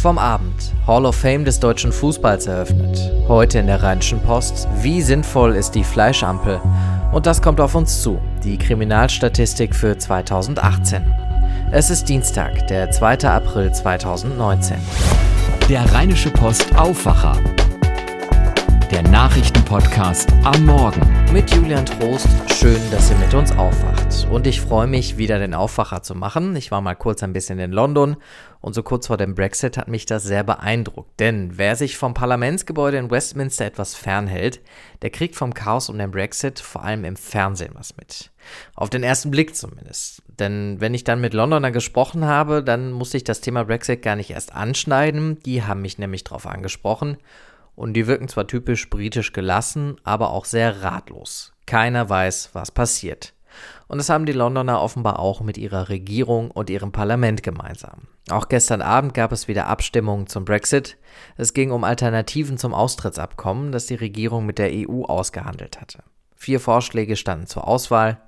Vom Abend. Hall of Fame des deutschen Fußballs eröffnet. Heute in der Rheinischen Post. Wie sinnvoll ist die Fleischampel? Und das kommt auf uns zu. Die Kriminalstatistik für 2018. Es ist Dienstag, der 2. April 2019. Der Rheinische Post Aufwacher. Der Nachrichtenpodcast am Morgen. Mit Julian Trost, schön, dass ihr mit uns aufwacht. Und ich freue mich, wieder den Aufwacher zu machen. Ich war mal kurz ein bisschen in London und so kurz vor dem Brexit hat mich das sehr beeindruckt. Denn wer sich vom Parlamentsgebäude in Westminster etwas fernhält, der kriegt vom Chaos um den Brexit vor allem im Fernsehen was mit. Auf den ersten Blick zumindest. Denn wenn ich dann mit Londoner gesprochen habe, dann musste ich das Thema Brexit gar nicht erst anschneiden. Die haben mich nämlich darauf angesprochen und die wirken zwar typisch britisch gelassen, aber auch sehr ratlos. Keiner weiß, was passiert. Und das haben die Londoner offenbar auch mit ihrer Regierung und ihrem Parlament gemeinsam. Auch gestern Abend gab es wieder Abstimmungen zum Brexit. Es ging um Alternativen zum Austrittsabkommen, das die Regierung mit der EU ausgehandelt hatte. Vier Vorschläge standen zur Auswahl.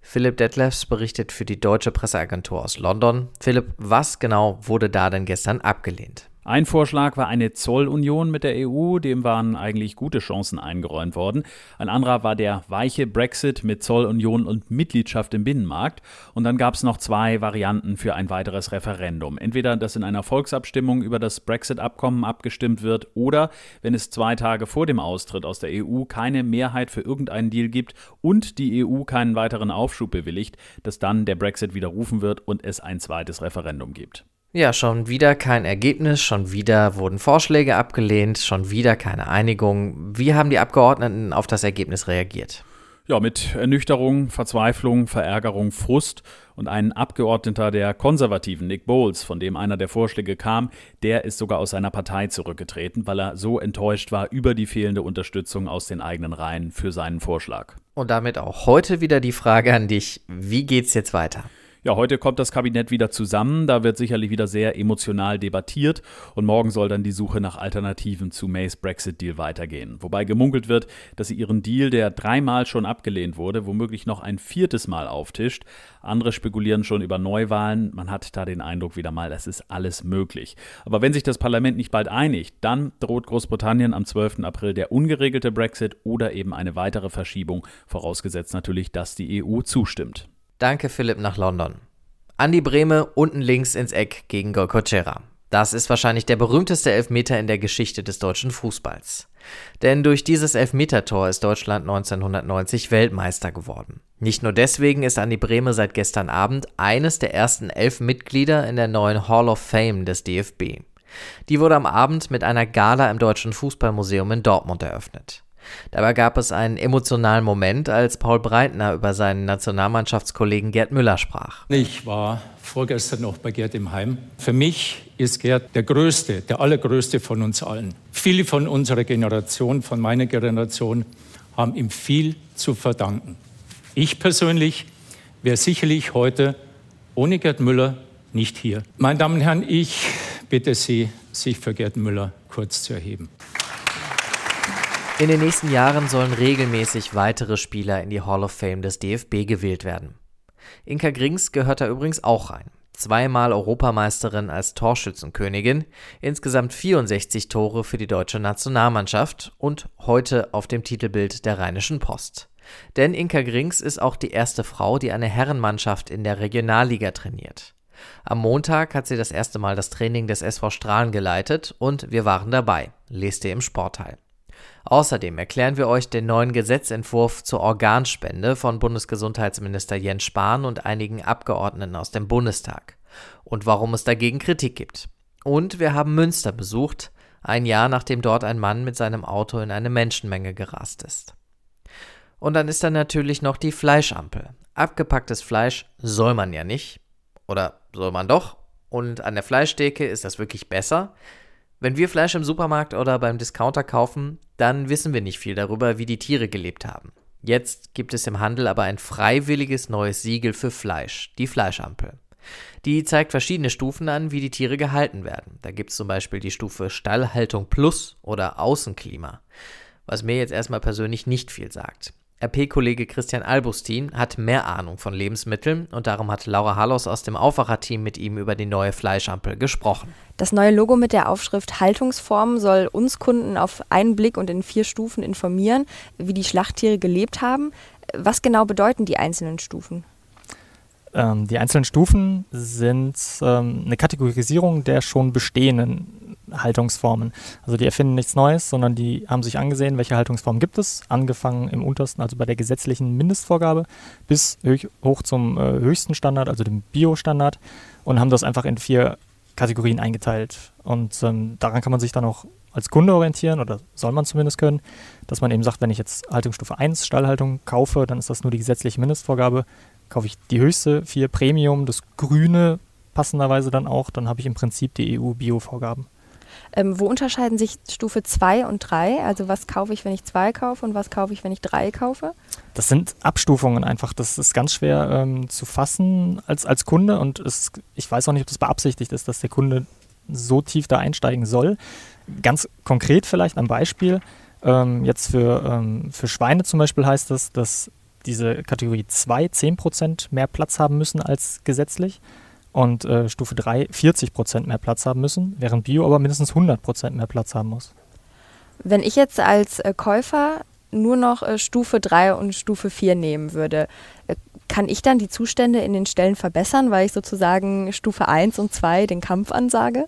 Philipp Detlefs berichtet für die deutsche Presseagentur aus London. Philipp, was genau wurde da denn gestern abgelehnt? Ein Vorschlag war eine Zollunion mit der EU, dem waren eigentlich gute Chancen eingeräumt worden. Ein anderer war der weiche Brexit mit Zollunion und Mitgliedschaft im Binnenmarkt. Und dann gab es noch zwei Varianten für ein weiteres Referendum. Entweder, dass in einer Volksabstimmung über das Brexit-Abkommen abgestimmt wird oder, wenn es zwei Tage vor dem Austritt aus der EU keine Mehrheit für irgendeinen Deal gibt und die EU keinen weiteren Aufschub bewilligt, dass dann der Brexit widerrufen wird und es ein zweites Referendum gibt. Ja, schon wieder kein Ergebnis, schon wieder wurden Vorschläge abgelehnt, schon wieder keine Einigung. Wie haben die Abgeordneten auf das Ergebnis reagiert? Ja, mit Ernüchterung, Verzweiflung, Verärgerung, Frust und ein Abgeordneter der Konservativen, Nick Bowles, von dem einer der Vorschläge kam, der ist sogar aus seiner Partei zurückgetreten, weil er so enttäuscht war über die fehlende Unterstützung aus den eigenen Reihen für seinen Vorschlag. Und damit auch heute wieder die Frage an dich, wie geht's jetzt weiter? Ja, heute kommt das Kabinett wieder zusammen. Da wird sicherlich wieder sehr emotional debattiert. Und morgen soll dann die Suche nach Alternativen zu Mays Brexit-Deal weitergehen. Wobei gemunkelt wird, dass sie ihren Deal, der dreimal schon abgelehnt wurde, womöglich noch ein viertes Mal auftischt. Andere spekulieren schon über Neuwahlen. Man hat da den Eindruck wieder mal, es ist alles möglich. Aber wenn sich das Parlament nicht bald einigt, dann droht Großbritannien am 12. April der ungeregelte Brexit oder eben eine weitere Verschiebung, vorausgesetzt natürlich, dass die EU zustimmt. Danke Philipp nach London. Andi Breme unten links ins Eck gegen Golcochera. Das ist wahrscheinlich der berühmteste Elfmeter in der Geschichte des deutschen Fußballs. Denn durch dieses Elfmetertor ist Deutschland 1990 Weltmeister geworden. Nicht nur deswegen ist Andi Breme seit gestern Abend eines der ersten elf Mitglieder in der neuen Hall of Fame des DFB. Die wurde am Abend mit einer Gala im Deutschen Fußballmuseum in Dortmund eröffnet. Dabei gab es einen emotionalen Moment, als Paul Breitner über seinen Nationalmannschaftskollegen Gerd Müller sprach. Ich war vorgestern noch bei Gerd im Heim. Für mich ist Gerd der Größte, der Allergrößte von uns allen. Viele von unserer Generation, von meiner Generation, haben ihm viel zu verdanken. Ich persönlich wäre sicherlich heute ohne Gerd Müller nicht hier. Meine Damen und Herren, ich bitte Sie, sich für Gerd Müller kurz zu erheben. In den nächsten Jahren sollen regelmäßig weitere Spieler in die Hall of Fame des DFB gewählt werden. Inka Grings gehört da übrigens auch rein. Zweimal Europameisterin als Torschützenkönigin, insgesamt 64 Tore für die deutsche Nationalmannschaft und heute auf dem Titelbild der Rheinischen Post. Denn Inka Grings ist auch die erste Frau, die eine Herrenmannschaft in der Regionalliga trainiert. Am Montag hat sie das erste Mal das Training des SV Strahlen geleitet und wir waren dabei, lest ihr im Sportteil. Außerdem erklären wir euch den neuen Gesetzentwurf zur Organspende von Bundesgesundheitsminister Jens Spahn und einigen Abgeordneten aus dem Bundestag und warum es dagegen Kritik gibt. Und wir haben Münster besucht, ein Jahr nachdem dort ein Mann mit seinem Auto in eine Menschenmenge gerast ist. Und dann ist da natürlich noch die Fleischampel. Abgepacktes Fleisch soll man ja nicht. Oder soll man doch? Und an der Fleischtheke ist das wirklich besser? Wenn wir Fleisch im Supermarkt oder beim Discounter kaufen, dann wissen wir nicht viel darüber, wie die Tiere gelebt haben. Jetzt gibt es im Handel aber ein freiwilliges neues Siegel für Fleisch, die Fleischampel. Die zeigt verschiedene Stufen an, wie die Tiere gehalten werden. Da gibt es zum Beispiel die Stufe Stallhaltung Plus oder Außenklima, was mir jetzt erstmal persönlich nicht viel sagt. RP-Kollege Christian Albustin hat mehr Ahnung von Lebensmitteln und darum hat Laura Hallos aus dem Aufwacherteam mit ihm über die neue Fleischampel gesprochen. Das neue Logo mit der Aufschrift Haltungsform soll uns Kunden auf einen Blick und in vier Stufen informieren, wie die Schlachttiere gelebt haben. Was genau bedeuten die einzelnen Stufen? Ähm, die einzelnen Stufen sind ähm, eine Kategorisierung der schon bestehenden Haltungsformen. Also die erfinden nichts Neues, sondern die haben sich angesehen, welche Haltungsformen gibt es, angefangen im untersten, also bei der gesetzlichen Mindestvorgabe, bis hoch zum äh, höchsten Standard, also dem Bio-Standard, und haben das einfach in vier Kategorien eingeteilt. Und ähm, daran kann man sich dann auch als Kunde orientieren, oder soll man zumindest können, dass man eben sagt, wenn ich jetzt Haltungsstufe 1 Stallhaltung kaufe, dann ist das nur die gesetzliche Mindestvorgabe. Kaufe ich die höchste 4 Premium, das grüne passenderweise dann auch, dann habe ich im Prinzip die EU-Bio-Vorgaben. Ähm, wo unterscheiden sich Stufe 2 und 3? Also was kaufe ich, wenn ich 2 kaufe und was kaufe ich, wenn ich 3 kaufe? Das sind Abstufungen einfach. Das ist ganz schwer ähm, zu fassen als, als Kunde und es, ich weiß auch nicht, ob das beabsichtigt ist, dass der Kunde so tief da einsteigen soll. Ganz konkret vielleicht ein Beispiel. Ähm, jetzt für, ähm, für Schweine zum Beispiel heißt das, dass diese Kategorie 2 10% mehr Platz haben müssen als gesetzlich und äh, Stufe 3 40 Prozent mehr Platz haben müssen, während Bio aber mindestens 100 Prozent mehr Platz haben muss. Wenn ich jetzt als äh, Käufer nur noch äh, Stufe 3 und Stufe 4 nehmen würde, äh, kann ich dann die Zustände in den Stellen verbessern, weil ich sozusagen Stufe 1 und 2 den Kampf ansage?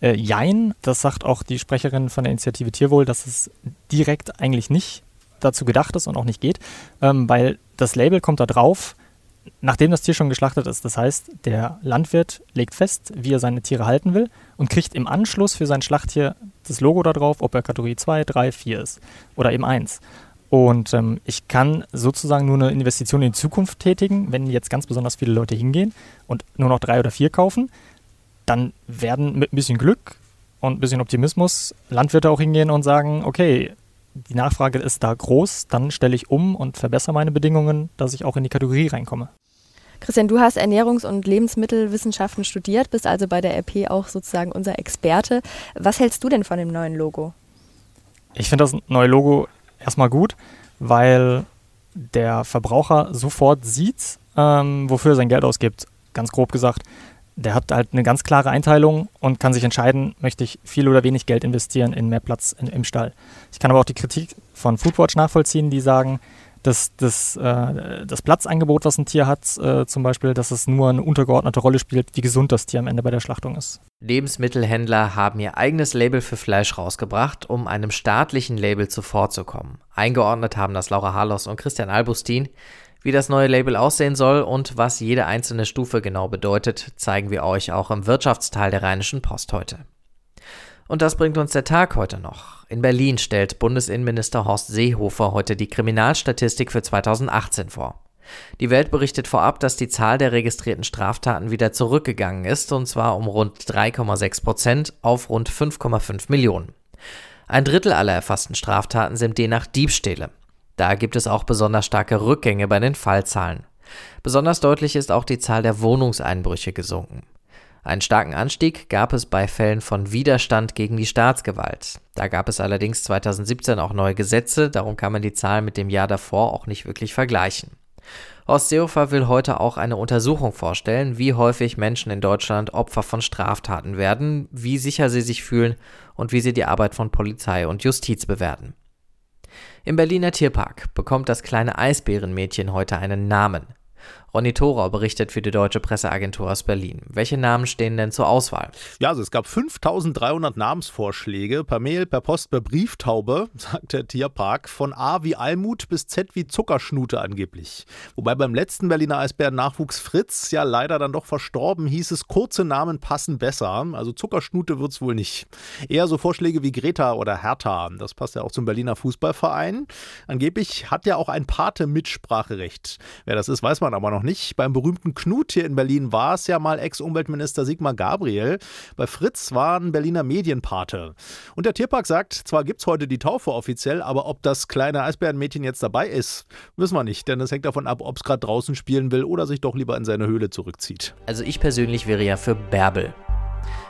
Äh, jein, das sagt auch die Sprecherin von der Initiative Tierwohl, dass es direkt eigentlich nicht dazu gedacht ist und auch nicht geht, ähm, weil das Label kommt da drauf, nachdem das Tier schon geschlachtet ist. Das heißt, der Landwirt legt fest, wie er seine Tiere halten will und kriegt im Anschluss für sein Schlachttier das Logo da drauf, ob er Kategorie 2, 3, 4 ist oder eben 1. Und ähm, ich kann sozusagen nur eine Investition in die Zukunft tätigen, wenn jetzt ganz besonders viele Leute hingehen und nur noch drei oder vier kaufen, dann werden mit ein bisschen Glück und ein bisschen Optimismus Landwirte auch hingehen und sagen, okay, die Nachfrage ist da groß, dann stelle ich um und verbessere meine Bedingungen, dass ich auch in die Kategorie reinkomme. Christian, du hast Ernährungs- und Lebensmittelwissenschaften studiert, bist also bei der RP auch sozusagen unser Experte. Was hältst du denn von dem neuen Logo? Ich finde das neue Logo erstmal gut, weil der Verbraucher sofort sieht, ähm, wofür er sein Geld ausgibt. Ganz grob gesagt, der hat halt eine ganz klare Einteilung und kann sich entscheiden, möchte ich viel oder wenig Geld investieren in mehr Platz in, im Stall. Ich kann aber auch die Kritik von Foodwatch nachvollziehen, die sagen, dass das, äh, das Platzangebot, was ein Tier hat, äh, zum Beispiel, dass es nur eine untergeordnete Rolle spielt, wie gesund das Tier am Ende bei der Schlachtung ist. Lebensmittelhändler haben ihr eigenes Label für Fleisch rausgebracht, um einem staatlichen Label zuvorzukommen. Eingeordnet haben das Laura Harlos und Christian Albustin. Wie das neue Label aussehen soll und was jede einzelne Stufe genau bedeutet, zeigen wir euch auch im Wirtschaftsteil der Rheinischen Post heute. Und das bringt uns der Tag heute noch. In Berlin stellt Bundesinnenminister Horst Seehofer heute die Kriminalstatistik für 2018 vor. Die Welt berichtet vorab, dass die Zahl der registrierten Straftaten wieder zurückgegangen ist, und zwar um rund 3,6 Prozent auf rund 5,5 Millionen. Ein Drittel aller erfassten Straftaten sind demnach Diebstähle. Da gibt es auch besonders starke Rückgänge bei den Fallzahlen. Besonders deutlich ist auch die Zahl der Wohnungseinbrüche gesunken. Einen starken Anstieg gab es bei Fällen von Widerstand gegen die Staatsgewalt. Da gab es allerdings 2017 auch neue Gesetze, darum kann man die Zahl mit dem Jahr davor auch nicht wirklich vergleichen. Horst Seehofer will heute auch eine Untersuchung vorstellen, wie häufig Menschen in Deutschland Opfer von Straftaten werden, wie sicher sie sich fühlen und wie sie die Arbeit von Polizei und Justiz bewerten. Im Berliner Tierpark bekommt das kleine Eisbärenmädchen heute einen Namen. Ronny Thorau berichtet für die Deutsche Presseagentur aus Berlin. Welche Namen stehen denn zur Auswahl? Ja, also es gab 5300 Namensvorschläge per Mail, per Post, per Brieftaube, sagt der Tierpark, von A wie Almut bis Z wie Zuckerschnute angeblich. Wobei beim letzten Berliner Eisbären-Nachwuchs Fritz ja leider dann doch verstorben, hieß es, kurze Namen passen besser. Also Zuckerschnute wird es wohl nicht. Eher so Vorschläge wie Greta oder Hertha. Das passt ja auch zum Berliner Fußballverein. Angeblich hat ja auch ein Pate Mitspracherecht. Wer das ist, weiß man aber noch noch nicht. Beim berühmten Knut hier in Berlin war es ja mal Ex-Umweltminister Sigmar Gabriel. Bei Fritz war ein Berliner Medienpate. Und der Tierpark sagt, zwar gibt es heute die Taufe offiziell, aber ob das kleine Eisbärenmädchen jetzt dabei ist, wissen wir nicht. Denn es hängt davon ab, ob es gerade draußen spielen will oder sich doch lieber in seine Höhle zurückzieht. Also ich persönlich wäre ja für Bärbel.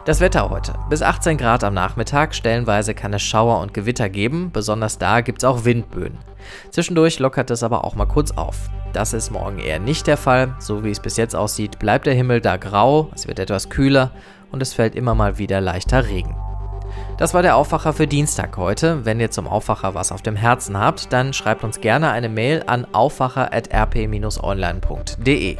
Das Wetter heute. Bis 18 Grad am Nachmittag. Stellenweise kann es Schauer und Gewitter geben. Besonders da gibt es auch Windböen. Zwischendurch lockert es aber auch mal kurz auf. Das ist morgen eher nicht der Fall. So wie es bis jetzt aussieht, bleibt der Himmel da grau, es wird etwas kühler und es fällt immer mal wieder leichter Regen. Das war der Aufwacher für Dienstag heute. Wenn ihr zum Aufwacher was auf dem Herzen habt, dann schreibt uns gerne eine Mail an aufwacher.rp-online.de.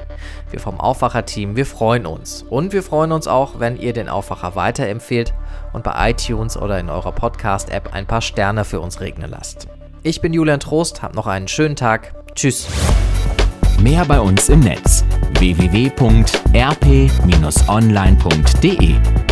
Wir vom Aufwacher-Team, wir freuen uns. Und wir freuen uns auch, wenn ihr den Aufwacher weiterempfehlt und bei iTunes oder in eurer Podcast-App ein paar Sterne für uns regnen lasst. Ich bin Julian Trost, habt noch einen schönen Tag. Tschüss. Mehr bei uns im Netz www.rp-online.de